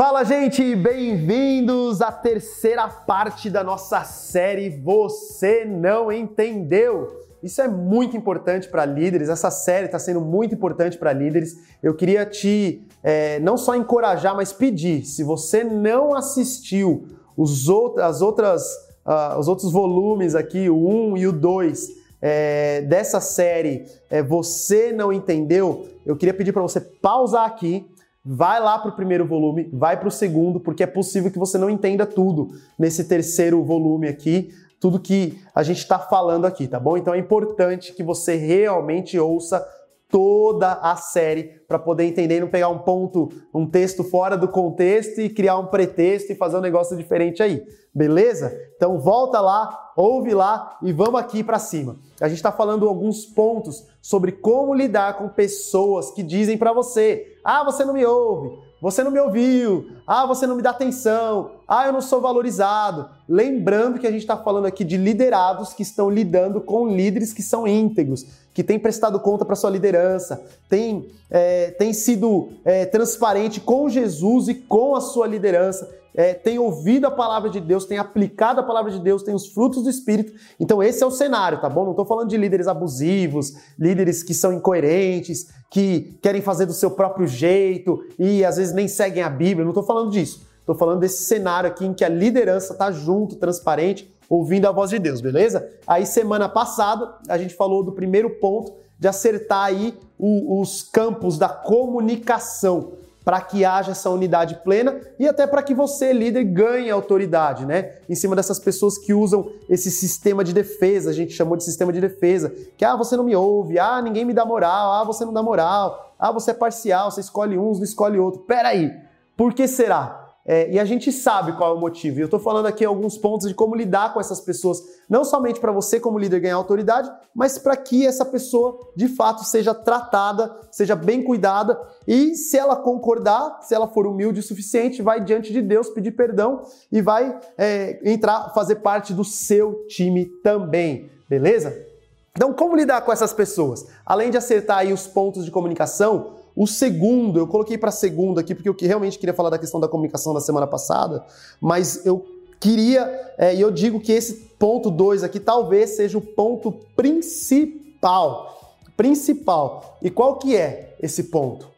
Fala, gente! Bem-vindos à terceira parte da nossa série Você Não Entendeu. Isso é muito importante para líderes, essa série está sendo muito importante para líderes. Eu queria te é, não só encorajar, mas pedir, se você não assistiu os, out as outras, uh, os outros volumes aqui, o 1 e o 2, é, dessa série é, Você Não Entendeu, eu queria pedir para você pausar aqui, Vai lá para o primeiro volume, vai para o segundo, porque é possível que você não entenda tudo nesse terceiro volume aqui, tudo que a gente está falando aqui, tá bom? Então é importante que você realmente ouça toda a série para poder entender não pegar um ponto, um texto fora do contexto e criar um pretexto e fazer um negócio diferente aí, beleza? Então volta lá, ouve lá e vamos aqui para cima. A gente está falando alguns pontos sobre como lidar com pessoas que dizem para você: ah, você não me ouve, você não me ouviu, ah, você não me dá atenção, ah, eu não sou valorizado. Lembrando que a gente está falando aqui de liderados que estão lidando com líderes que são íntegros, que têm prestado conta para sua liderança, têm, é, têm sido é, transparente com Jesus e com a sua liderança é, ouvido a palavra de Deus, tem aplicado a palavra de Deus, tem os frutos do Espírito. Então, esse é o cenário, tá bom? Não estou falando de líderes abusivos, líderes que são incoerentes, que querem fazer do seu próprio jeito e às vezes nem seguem a Bíblia. Não estou falando disso. Estou falando desse cenário aqui em que a liderança está junto, transparente, ouvindo a voz de Deus, beleza? Aí, semana passada, a gente falou do primeiro ponto de acertar aí os campos da comunicação para que haja essa unidade plena e até para que você, líder, ganhe autoridade, né? Em cima dessas pessoas que usam esse sistema de defesa, a gente chamou de sistema de defesa, que ah, você não me ouve, ah, ninguém me dá moral, ah, você não dá moral, ah, você é parcial, você escolhe uns, não escolhe outro. Peraí, por que será? É, e a gente sabe qual é o motivo. E eu estou falando aqui alguns pontos de como lidar com essas pessoas, não somente para você, como líder, ganhar autoridade, mas para que essa pessoa de fato seja tratada, seja bem cuidada e, se ela concordar, se ela for humilde o suficiente, vai diante de Deus pedir perdão e vai é, entrar, fazer parte do seu time também, beleza? Então, como lidar com essas pessoas? Além de acertar aí os pontos de comunicação, o segundo, eu coloquei para segundo aqui porque eu realmente queria falar da questão da comunicação da semana passada, mas eu queria, é, e eu digo que esse ponto 2 aqui talvez seja o ponto principal. Principal. E qual que é esse ponto?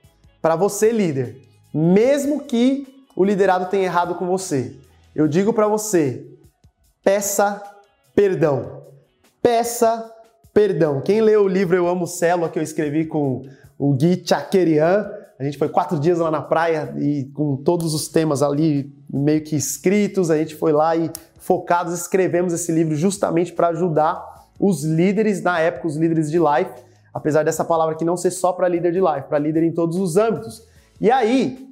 Para você, líder, mesmo que o liderado tenha errado com você, eu digo para você, peça perdão. Peça perdão. Quem leu o livro Eu Amo Célula, que eu escrevi com o Gui Chakerian. A gente foi quatro dias lá na praia e com todos os temas ali meio que escritos, a gente foi lá e focados, escrevemos esse livro justamente para ajudar os líderes na época, os líderes de life, apesar dessa palavra aqui não ser só para líder de life, para líder em todos os âmbitos. E aí,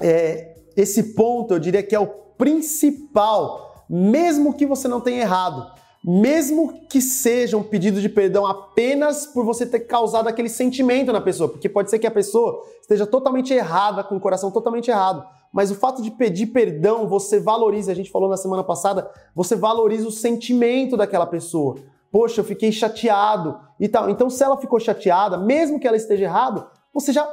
é, esse ponto eu diria que é o principal, mesmo que você não tenha errado mesmo que seja um pedido de perdão apenas por você ter causado aquele sentimento na pessoa, porque pode ser que a pessoa esteja totalmente errada, com o coração totalmente errado, mas o fato de pedir perdão, você valoriza, a gente falou na semana passada, você valoriza o sentimento daquela pessoa. Poxa, eu fiquei chateado e tal. Então, se ela ficou chateada, mesmo que ela esteja errada, você já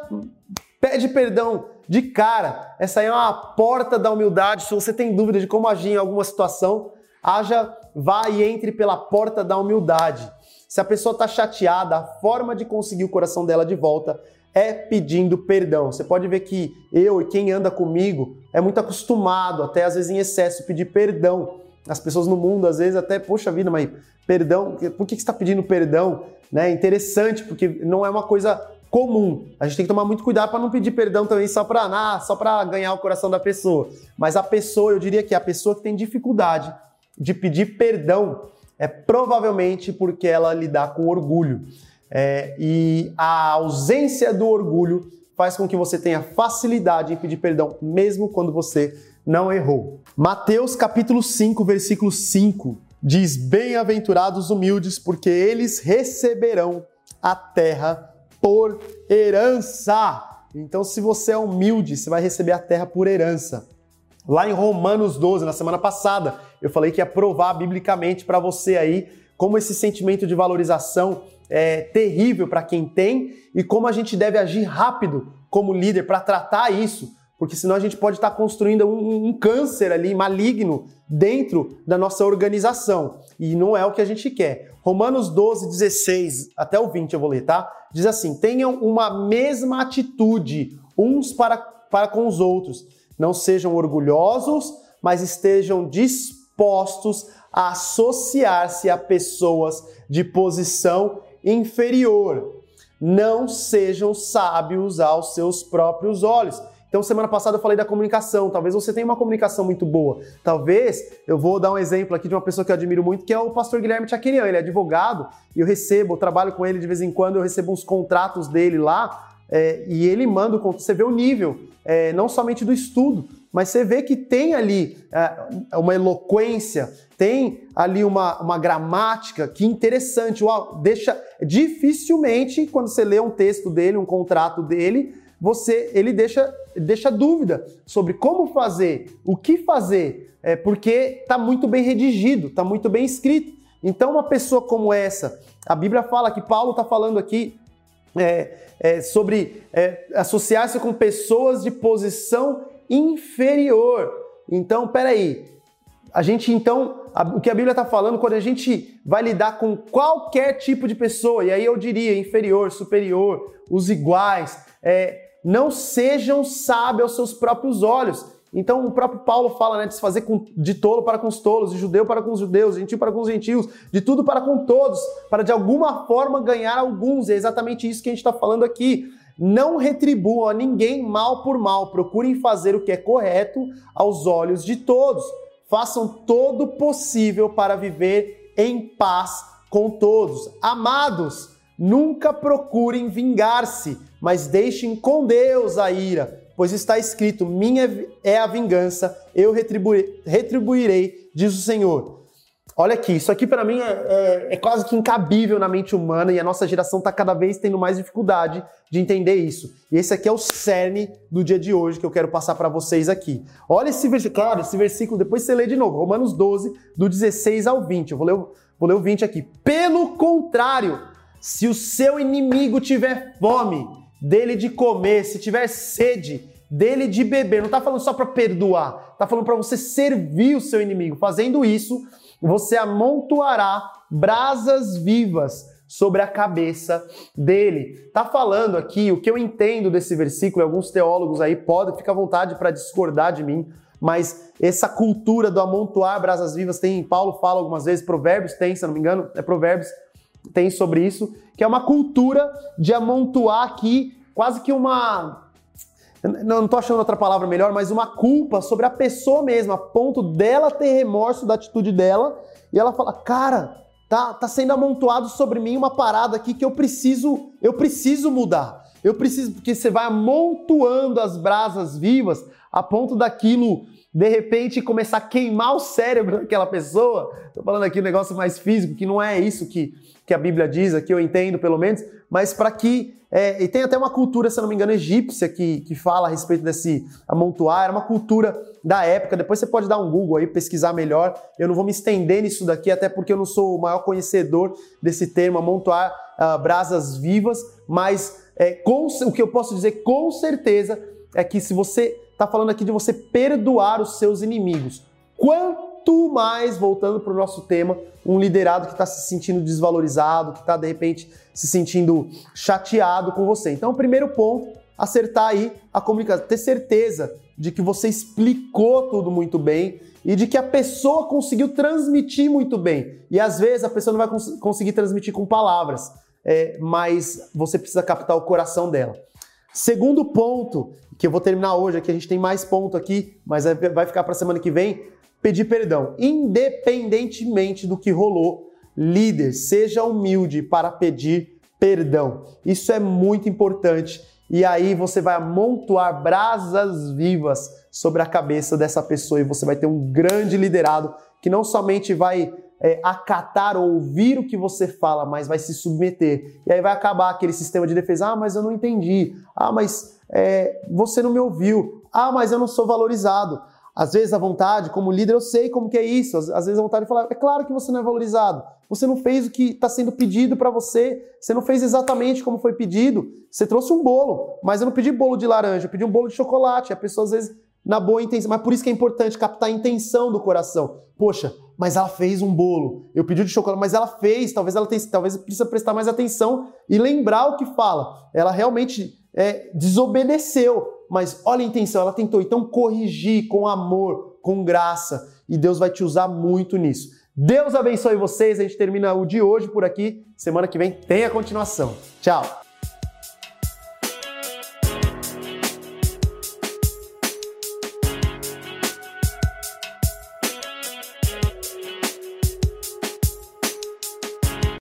pede perdão de cara. Essa aí é uma porta da humildade. Se você tem dúvida de como agir em alguma situação, haja, vá e entre pela porta da humildade. Se a pessoa está chateada, a forma de conseguir o coração dela de volta é pedindo perdão. Você pode ver que eu e quem anda comigo é muito acostumado, até às vezes em excesso, pedir perdão. As pessoas no mundo, às vezes, até, poxa vida, mas perdão, por que você está pedindo perdão? Né? Interessante, porque não é uma coisa comum. A gente tem que tomar muito cuidado para não pedir perdão também só para ah, só para ganhar o coração da pessoa. Mas a pessoa, eu diria que a pessoa que tem dificuldade de pedir perdão é provavelmente porque ela lidar com orgulho. É, e a ausência do orgulho faz com que você tenha facilidade em pedir perdão, mesmo quando você não errou. Mateus capítulo 5, versículo 5 diz: Bem-aventurados humildes, porque eles receberão a terra por herança. Então, se você é humilde, você vai receber a terra por herança. Lá em Romanos 12, na semana passada, eu falei que ia provar biblicamente para você aí como esse sentimento de valorização é terrível para quem tem e como a gente deve agir rápido como líder para tratar isso, porque senão a gente pode estar construindo um, um câncer ali maligno dentro da nossa organização. E não é o que a gente quer. Romanos 12, 16 até o 20 eu vou ler, tá? Diz assim: tenham uma mesma atitude uns para, para com os outros. Não sejam orgulhosos, mas estejam dispostos a associar-se a pessoas de posição inferior. Não sejam sábios aos seus próprios olhos. Então, semana passada eu falei da comunicação. Talvez você tenha uma comunicação muito boa. Talvez, eu vou dar um exemplo aqui de uma pessoa que eu admiro muito, que é o pastor Guilherme Tchaquerian. Ele é advogado e eu recebo, eu trabalho com ele de vez em quando, eu recebo uns contratos dele lá é, e ele manda o contrato. Você vê o nível, é, não somente do estudo, mas você vê que tem ali é, uma eloquência, tem ali uma, uma gramática que interessante. Uau, deixa dificilmente, quando você lê um texto dele, um contrato dele, você ele deixa, deixa dúvida sobre como fazer, o que fazer, é, porque está muito bem redigido, está muito bem escrito. Então, uma pessoa como essa, a Bíblia fala que Paulo está falando aqui é, é, sobre é, associar-se com pessoas de posição inferior. Então, peraí, a gente então, a, o que a Bíblia está falando quando a gente vai lidar com qualquer tipo de pessoa, e aí eu diria inferior, superior, os iguais, é, não sejam sábios aos seus próprios olhos. Então o próprio Paulo fala né, de se fazer com, de tolo para com os tolos, de judeu para com os judeus, de gentil para com os gentios, de tudo para com todos, para de alguma forma ganhar alguns. É exatamente isso que a gente está falando aqui. Não retribuam a ninguém mal por mal, procurem fazer o que é correto aos olhos de todos. Façam todo o possível para viver em paz com todos. Amados, nunca procurem vingar-se mas deixem com Deus a ira, pois está escrito: Minha é a vingança, eu retribuirei, retribuirei diz o Senhor. Olha aqui, isso aqui para mim é, é, é, quase que incabível na mente humana e a nossa geração está cada vez tendo mais dificuldade de entender isso. E esse aqui é o cerne do dia de hoje que eu quero passar para vocês aqui. Olha esse versículo, claro, esse versículo, depois você lê de novo, Romanos 12, do 16 ao 20. Eu vou ler, vou ler o 20 aqui. Pelo contrário, se o seu inimigo tiver fome, dele de comer, se tiver sede, dele de beber. Não está falando só para perdoar, está falando para você servir o seu inimigo. Fazendo isso, você amontoará brasas vivas sobre a cabeça dele. Tá falando aqui o que eu entendo desse versículo, alguns teólogos aí podem ficar à vontade para discordar de mim, mas essa cultura do amontoar brasas vivas tem, Paulo fala algumas vezes, Provérbios tem, se não me engano, é Provérbios tem sobre isso, que é uma cultura de amontoar aqui quase que uma. Não estou achando outra palavra melhor, mas uma culpa sobre a pessoa mesma, a ponto dela ter remorso da atitude dela e ela fala: Cara, tá, tá sendo amontoado sobre mim uma parada aqui que eu preciso, eu preciso mudar. Eu preciso, porque você vai amontoando as brasas vivas a ponto daquilo de repente começar a queimar o cérebro daquela pessoa. Estou falando aqui um negócio mais físico, que não é isso que, que a Bíblia diz, aqui eu entendo pelo menos, mas para que. É, e tem até uma cultura, se não me engano, egípcia que, que fala a respeito desse amontoar, era uma cultura da época. Depois você pode dar um Google aí, pesquisar melhor. Eu não vou me estender nisso daqui, até porque eu não sou o maior conhecedor desse termo, amontoar uh, brasas vivas, mas é, com, o que eu posso dizer com certeza é que se você está falando aqui de você perdoar os seus inimigos. Quanto mais, voltando para o nosso tema, um liderado que está se sentindo desvalorizado, que está de repente se sentindo chateado com você. Então, o primeiro ponto, acertar aí a comunicação, ter certeza de que você explicou tudo muito bem e de que a pessoa conseguiu transmitir muito bem. E às vezes a pessoa não vai cons conseguir transmitir com palavras, é, mas você precisa captar o coração dela. Segundo ponto, que eu vou terminar hoje, aqui a gente tem mais ponto aqui, mas vai ficar para semana que vem, pedir perdão. Independentemente do que rolou, líder, seja humilde para pedir perdão. Isso é muito importante. E aí você vai amontoar brasas vivas sobre a cabeça dessa pessoa e você vai ter um grande liderado que não somente vai é, acatar ou ouvir o que você fala, mas vai se submeter. E aí vai acabar aquele sistema de defesa. Ah, mas eu não entendi. Ah, mas é, você não me ouviu. Ah, mas eu não sou valorizado. Às vezes a vontade, como líder, eu sei como que é isso. Às, às vezes a vontade de falar, é claro que você não é valorizado. Você não fez o que está sendo pedido para você. Você não fez exatamente como foi pedido. Você trouxe um bolo, mas eu não pedi bolo de laranja, eu pedi um bolo de chocolate. A pessoa às vezes na boa intenção. Mas por isso que é importante captar a intenção do coração. Poxa, mas ela fez um bolo. Eu pedi de chocolate, mas ela fez. Talvez ela tenha, talvez precisa prestar mais atenção e lembrar o que fala. Ela realmente é, desobedeceu mas olha a intenção, ela tentou. Então, corrigir com amor, com graça, e Deus vai te usar muito nisso. Deus abençoe vocês. A gente termina o de hoje por aqui. Semana que vem tem a continuação. Tchau!